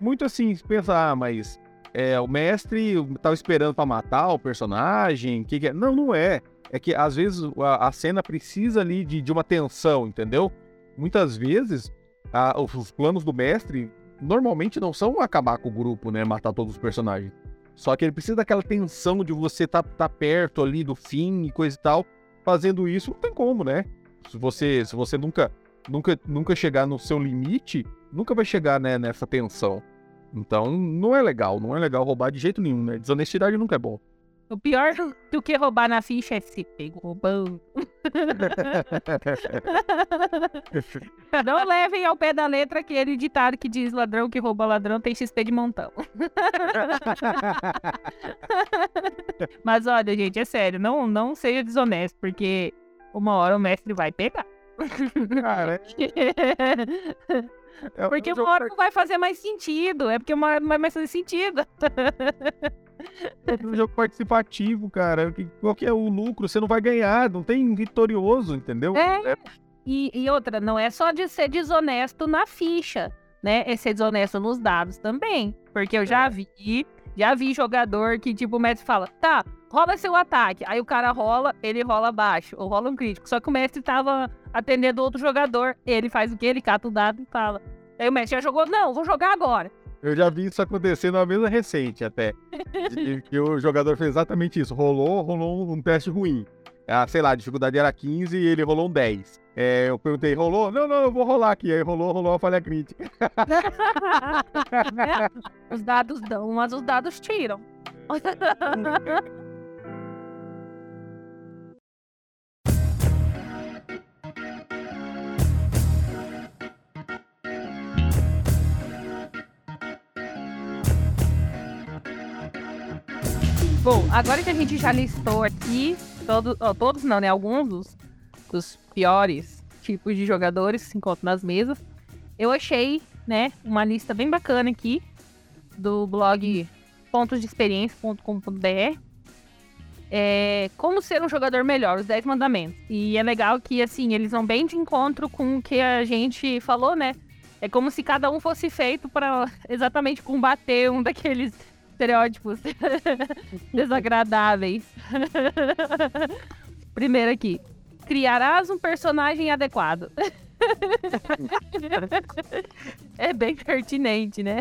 muito assim, pensar, ah, mas é, o mestre tava esperando para matar o personagem, que, que é? Não, não é. É que, às vezes, a, a cena precisa ali de, de uma tensão, entendeu? Muitas vezes, a, os planos do mestre normalmente não são acabar com o grupo, né? Matar todos os personagens. Só que ele precisa daquela tensão de você tá, tá perto ali do fim e coisa e tal. Fazendo isso, não tem como, né? Se você, se você nunca, nunca, nunca chegar no seu limite, nunca vai chegar né, nessa tensão. Então, não é legal, não é legal roubar de jeito nenhum, né? Desonestidade nunca é bom. O pior do que roubar na ficha é se pego roubando. Não levem ao pé da letra aquele ditado que diz ladrão que rouba ladrão tem XP de montão. Mas olha, gente, é sério, não, não seja desonesto, porque uma hora o mestre vai pegar. Cara, é... Porque uma hora não vai fazer mais sentido. É porque uma hora não vai mais fazer sentido. É um jogo participativo, cara. Qual que é o lucro? Você não vai ganhar, não tem vitorioso, entendeu? É. é. E, e, outra, não é só de ser desonesto na ficha, né? É ser desonesto nos dados também. Porque eu já é. vi, já vi jogador que, tipo, o mestre fala, tá, rola seu ataque. Aí o cara rola, ele rola baixo, ou rola um crítico. Só que o mestre tava atendendo outro jogador, ele faz o quê? Ele cata o dado e fala, Aí o mestre já jogou, não, vou jogar agora. Eu já vi isso acontecer numa mesa recente até. que o jogador fez exatamente isso. Rolou, rolou um teste ruim. Ah, sei lá, a dificuldade era 15 e ele rolou um 10. É, eu perguntei, rolou? Não, não, eu vou rolar aqui. Aí rolou, rolou a falha crítica. Os dados dão, mas os dados tiram. Bom, agora que a gente já listou aqui, todo, ó, todos não, né? Alguns dos, dos piores tipos de jogadores que se encontram nas mesas, eu achei, né, uma lista bem bacana aqui do blog pontosdeexperiência.com.br é, como ser um jogador melhor, os 10 mandamentos. E é legal que, assim, eles vão bem de encontro com o que a gente falou, né? É como se cada um fosse feito para exatamente combater um daqueles estereótipos desagradáveis. Primeiro aqui. Criarás um personagem adequado. é bem pertinente, né?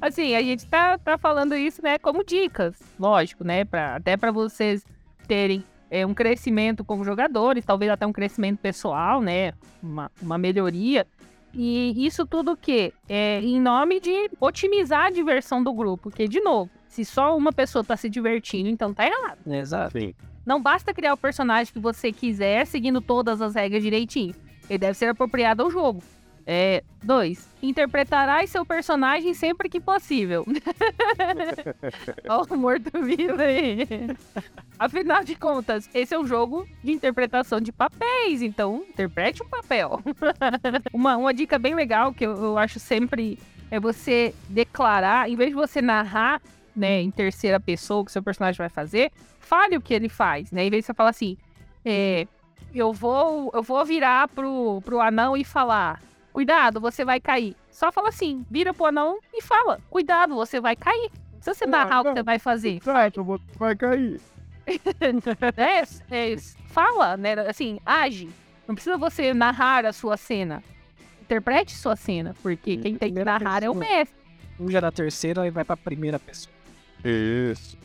Assim, a gente tá, tá falando isso, né, como dicas, lógico, né? Pra, até para vocês terem é, um crescimento como jogadores, talvez até um crescimento pessoal, né? Uma, uma melhoria. E isso tudo o quê? É em nome de otimizar a diversão do grupo. Porque, de novo, se só uma pessoa tá se divertindo, então tá errado. Exato. Sim. Não basta criar o personagem que você quiser, seguindo todas as regras direitinho. Ele deve ser apropriado ao jogo. É, dois, interpretarás seu personagem sempre que possível. Olha o morto-vivo aí. Afinal de contas, esse é um jogo de interpretação de papéis, então interprete um papel. uma, uma dica bem legal que eu, eu acho sempre é você declarar, em vez de você narrar né, em terceira pessoa o que seu personagem vai fazer, fale o que ele faz, né? Em vez de você falar assim, é, eu vou eu vou virar pro, pro anão e falar, cuidado, você vai cair. Só fala assim, vira pro anão e fala, cuidado, você vai cair. Não precisa você narrar o que você vai fazer. Certo, vou- vai cair. É, é, fala, né? Assim, age. Não precisa você narrar a sua cena. Interprete sua cena, porque quem tem que narrar é o mestre. Um já na terceira e vai pra primeira pessoa. Isso.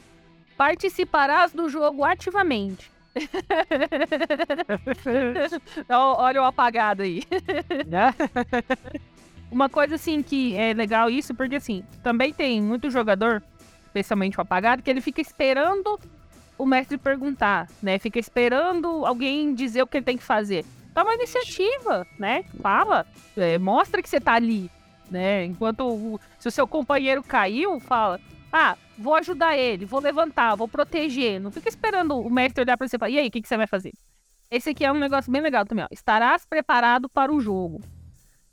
Participarás do jogo ativamente. Olha o apagado aí. Né? Uma coisa assim que é legal isso, porque assim, também tem muito jogador, especialmente o apagado, que ele fica esperando o mestre perguntar, né? Fica esperando alguém dizer o que ele tem que fazer. Toma uma iniciativa, né? Fala, é, mostra que você tá ali, né? Enquanto o- se o seu companheiro caiu, fala, ah, vou ajudar ele, vou levantar, vou proteger. Não fica esperando o mestre olhar pra você e falar, e aí, o que, que você vai fazer? Esse aqui é um negócio bem legal também, ó. Estarás preparado para o jogo.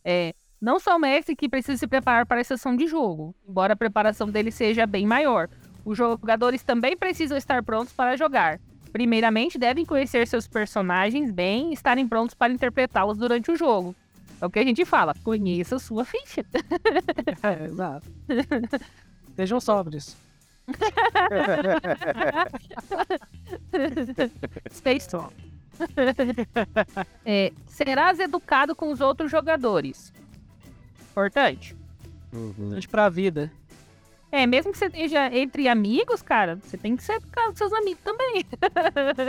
É, não só o mestre que precisa se preparar para a sessão de jogo, embora a preparação dele seja bem maior. Os jogadores também precisam estar prontos para jogar. Primeiramente, devem conhecer seus personagens bem e estarem prontos para interpretá-los durante o jogo. É o que a gente fala, conheça sua ficha. É, exato. Sejam sóbrios. Space Storm. É, serás educado com os outros jogadores. Importante. Uhum. Pra vida. É, mesmo que você esteja entre amigos, cara, você tem que ser educado com seus amigos também.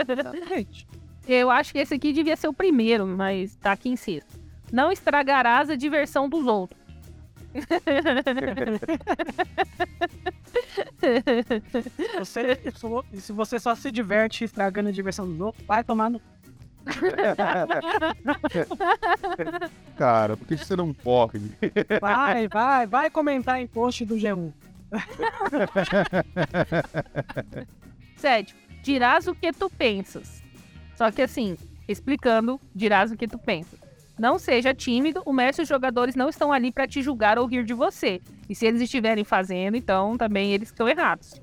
Exatamente. Eu acho que esse aqui devia ser o primeiro, mas tá aqui em sexto. Não estragarás a diversão dos outros. Você, se você só se diverte estragando a diversão dos outros, vai tomar no. Cara, por que você não corre? Vai, vai, vai comentar em post do G1. Sétimo, dirás o que tu pensas. Só que assim, explicando, dirás o que tu pensas. Não seja tímido, o mestre e os jogadores não estão ali para te julgar ou rir de você. E se eles estiverem fazendo, então também eles estão errados.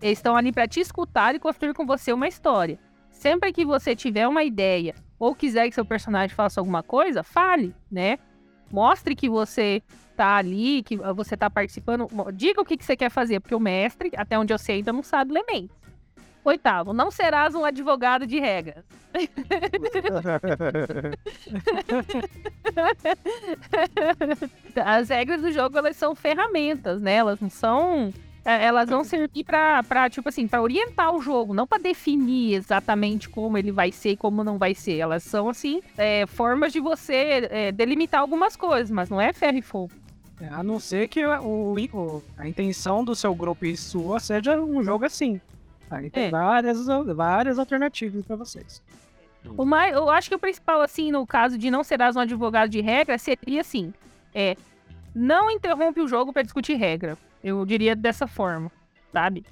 Eles estão ali para te escutar e construir com você uma história. Sempre que você tiver uma ideia ou quiser que seu personagem faça alguma coisa, fale, né? Mostre que você tá ali, que você tá participando. Diga o que, que você quer fazer, porque o mestre, até onde eu sei, ainda não sabe elementos. Oitavo, não serás um advogado de regras. As regras do jogo, elas são ferramentas, né? Elas não são é, elas vão servir para, tipo assim, para orientar o jogo, não para definir exatamente como ele vai ser e como não vai ser. Elas são, assim, é, formas de você é, delimitar algumas coisas, mas não é ferro e fogo. É, a não ser que o, o, a intenção do seu grupo e sua seja um jogo assim. Aí tem é. várias, várias alternativas para vocês. O mais, eu acho que o principal, assim, no caso de não serás um advogado de regra, seria assim: é, não interrompe o jogo para discutir regra. Eu diria dessa forma, sabe?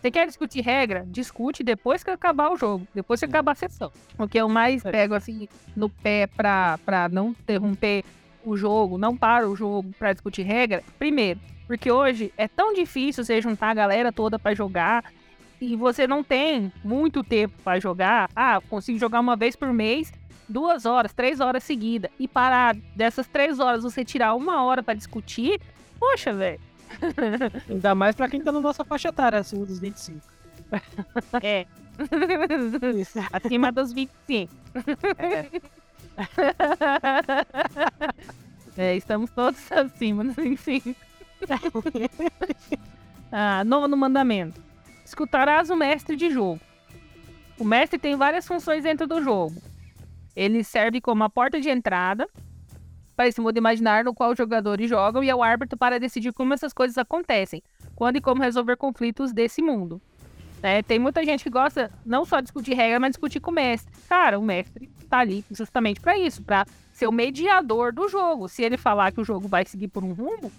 Você quer discutir regra? Discute depois que acabar o jogo, depois que acabar a sessão. O que eu mais é. pego assim no pé pra, pra não interromper o jogo, não para o jogo para discutir regra, primeiro, porque hoje é tão difícil você juntar a galera toda para jogar e você não tem muito tempo para jogar. Ah, consigo jogar uma vez por mês, duas horas, três horas seguidas e parar dessas três horas você tirar uma hora para discutir. Poxa, velho Ainda mais pra quem tá na nossa faixa etária, acima dos 25. É. Acima dos 25. É. é, estamos todos acima dos 25. ah, nono mandamento. Escutarás o mestre de jogo. O mestre tem várias funções dentro do jogo. Ele serve como a porta de entrada, para esse mundo imaginário no qual os jogadores jogam e é o árbitro para decidir como essas coisas acontecem, quando e como resolver conflitos desse mundo. É, tem muita gente que gosta não só de discutir regra, mas discutir com o mestre. Cara, o mestre tá ali justamente para isso, para ser o mediador do jogo. Se ele falar que o jogo vai seguir por um rumo,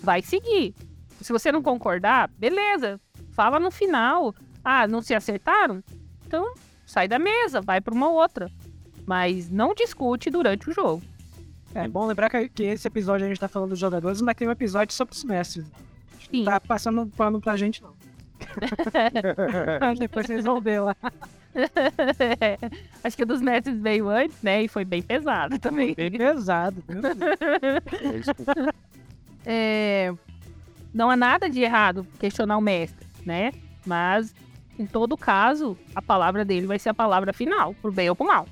vai seguir. Se você não concordar, beleza. Fala no final. Ah, não se acertaram? Então sai da mesa, vai para uma outra. Mas não discute durante o jogo. É bom lembrar que, que esse episódio a gente tá falando dos jogadores, mas tem um episódio sobre os mestres. Sim. Tá passando pano pra gente, não. Depois vocês vão ver lá. Acho que o dos mestres veio antes, né? E foi bem pesado também. Bem pesado. é, não há nada de errado questionar o mestre, né? Mas, em todo caso, a palavra dele vai ser a palavra final, pro bem ou pro mal.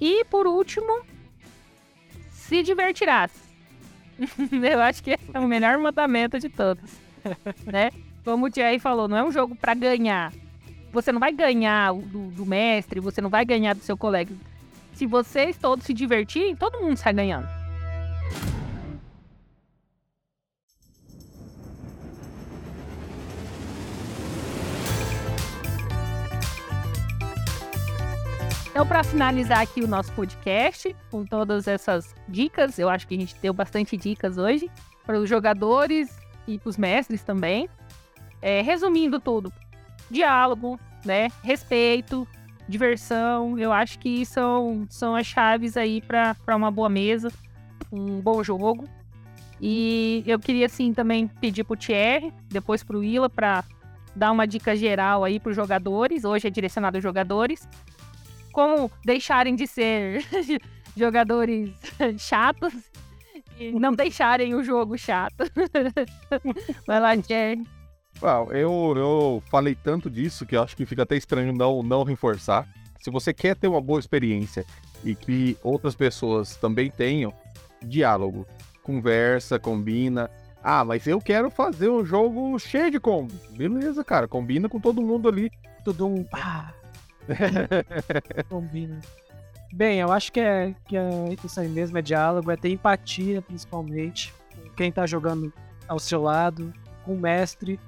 E, por último, se divertirás. Eu acho que é o melhor mandamento de todos, né? Como o Thierry falou, não é um jogo para ganhar. Você não vai ganhar do, do, mestre, você não vai ganhar do seu colega. Se vocês todos se divertirem, todo mundo sai ganhando. Então, para finalizar aqui o nosso podcast, com todas essas dicas, eu acho que a gente deu bastante dicas hoje para os jogadores e para os mestres também. É, resumindo tudo, diálogo, né? Respeito, diversão, eu acho que são, são as chaves aí para uma boa mesa, um bom jogo. E eu queria, assim, também pedir para o Thierry, depois para o Willa, para dar uma dica geral aí para os jogadores. Hoje é direcionado aos jogadores como deixarem de ser jogadores chatos e não deixarem o jogo chato. Vai lá, Jerry. Well, eu, eu falei tanto disso que eu acho que fica até estranho não, não reforçar. Se você quer ter uma boa experiência e que outras pessoas também tenham, diálogo, conversa, combina. Ah, mas eu quero fazer um jogo cheio de combo. Beleza, cara, combina com todo mundo ali. Tudo um. Ah, Combina. Bem, eu acho que, é, que a intenção mesmo é diálogo, é ter empatia, principalmente. Com quem tá jogando ao seu lado, com o mestre.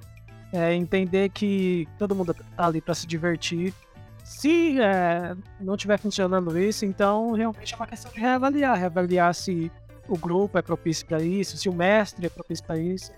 É entender que todo mundo tá ali para se divertir. Se é, não tiver funcionando isso, então realmente é uma questão de reavaliar. Reavaliar se o grupo é propício para isso, se o mestre é propício para isso.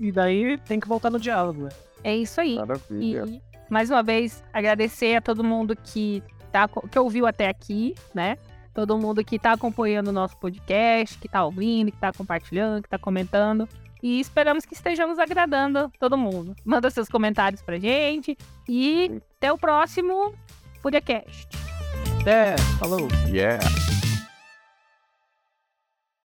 E daí tem que voltar no diálogo. Né? É isso aí. Maravilha. E, mais uma vez, agradecer a todo mundo que, tá, que ouviu até aqui, né? Todo mundo que está acompanhando o nosso podcast, que está ouvindo, que está compartilhando, que está comentando. E esperamos que estejamos agradando todo mundo. Manda seus comentários pra gente. E até o próximo FuriaCast. Até, falou. Yeah.